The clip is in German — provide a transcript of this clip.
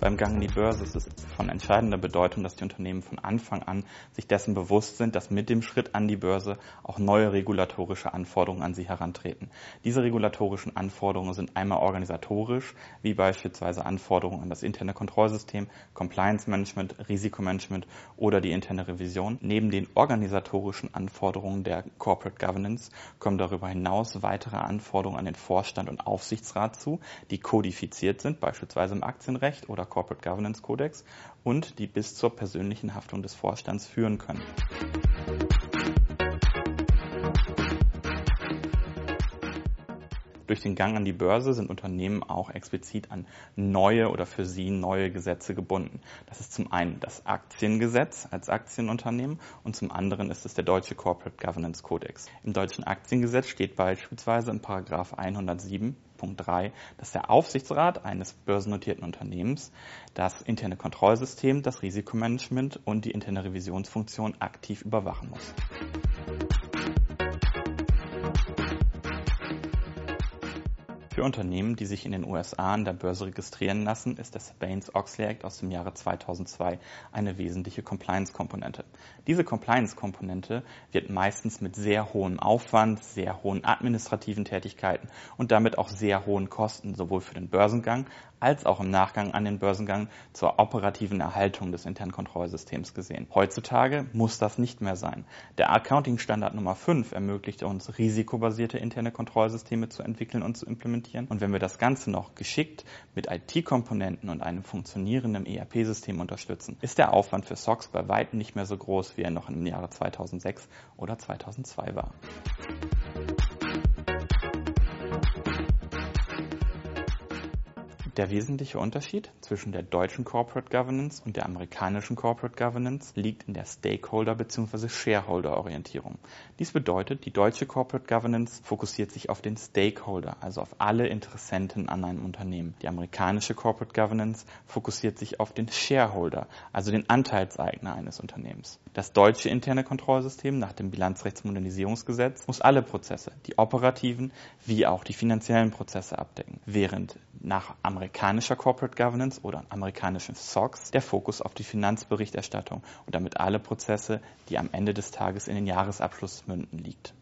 Beim Gang in die Börse ist es von entscheidender Bedeutung, dass die Unternehmen von Anfang an sich dessen bewusst sind, dass mit dem Schritt an die Börse auch neue regulatorische Anforderungen an sie herantreten. Diese regulatorischen Anforderungen sind einmal organisatorisch, wie beispielsweise Anforderungen an das interne Kontrollsystem, Compliance Management, Risikomanagement oder die interne Revision. Neben den organisatorischen Anforderungen der Corporate Governance kommen darüber hinaus weitere Anforderungen an den Vorstand und Aufsichtsrat zu, die kodifiziert sind, beispielsweise im Aktienrecht oder Corporate Governance Codex und die bis zur persönlichen Haftung des Vorstands führen können. Durch den Gang an die Börse sind Unternehmen auch explizit an neue oder für sie neue Gesetze gebunden. Das ist zum einen das Aktiengesetz als Aktienunternehmen und zum anderen ist es der deutsche Corporate Governance Codex. Im deutschen Aktiengesetz steht beispielsweise in Paragraph 107 Punkt 3, dass der Aufsichtsrat eines börsennotierten Unternehmens das interne Kontrollsystem, das Risikomanagement und die interne Revisionsfunktion aktiv überwachen muss. Für Unternehmen, die sich in den USA an der Börse registrieren lassen, ist der Sarbanes-Oxley Act aus dem Jahre 2002 eine wesentliche Compliance-Komponente. Diese Compliance-Komponente wird meistens mit sehr hohem Aufwand, sehr hohen administrativen Tätigkeiten und damit auch sehr hohen Kosten sowohl für den Börsengang als auch im Nachgang an den Börsengang zur operativen Erhaltung des internen Kontrollsystems gesehen. Heutzutage muss das nicht mehr sein. Der Accounting-Standard Nummer 5 ermöglicht uns, risikobasierte interne Kontrollsysteme zu entwickeln und zu implementieren implementieren. Und wenn wir das Ganze noch geschickt mit IT-Komponenten und einem funktionierenden ERP-System unterstützen, ist der Aufwand für SOX bei weitem nicht mehr so groß, wie er noch im Jahre 2006 oder 2002 war. Der wesentliche Unterschied zwischen der deutschen Corporate Governance und der amerikanischen Corporate Governance liegt in der Stakeholder- bzw. Shareholder-Orientierung. Dies bedeutet, die deutsche Corporate Governance fokussiert sich auf den Stakeholder, also auf alle Interessenten an einem Unternehmen. Die amerikanische Corporate Governance fokussiert sich auf den Shareholder, also den Anteilseigner eines Unternehmens. Das deutsche interne Kontrollsystem nach dem Bilanzrechtsmodernisierungsgesetz muss alle Prozesse, die operativen wie auch die finanziellen Prozesse abdecken, während nach amerikanischer Corporate Governance oder amerikanischen SOX der Fokus auf die Finanzberichterstattung und damit alle Prozesse, die am Ende des Tages in den Jahresabschluss münden, liegt.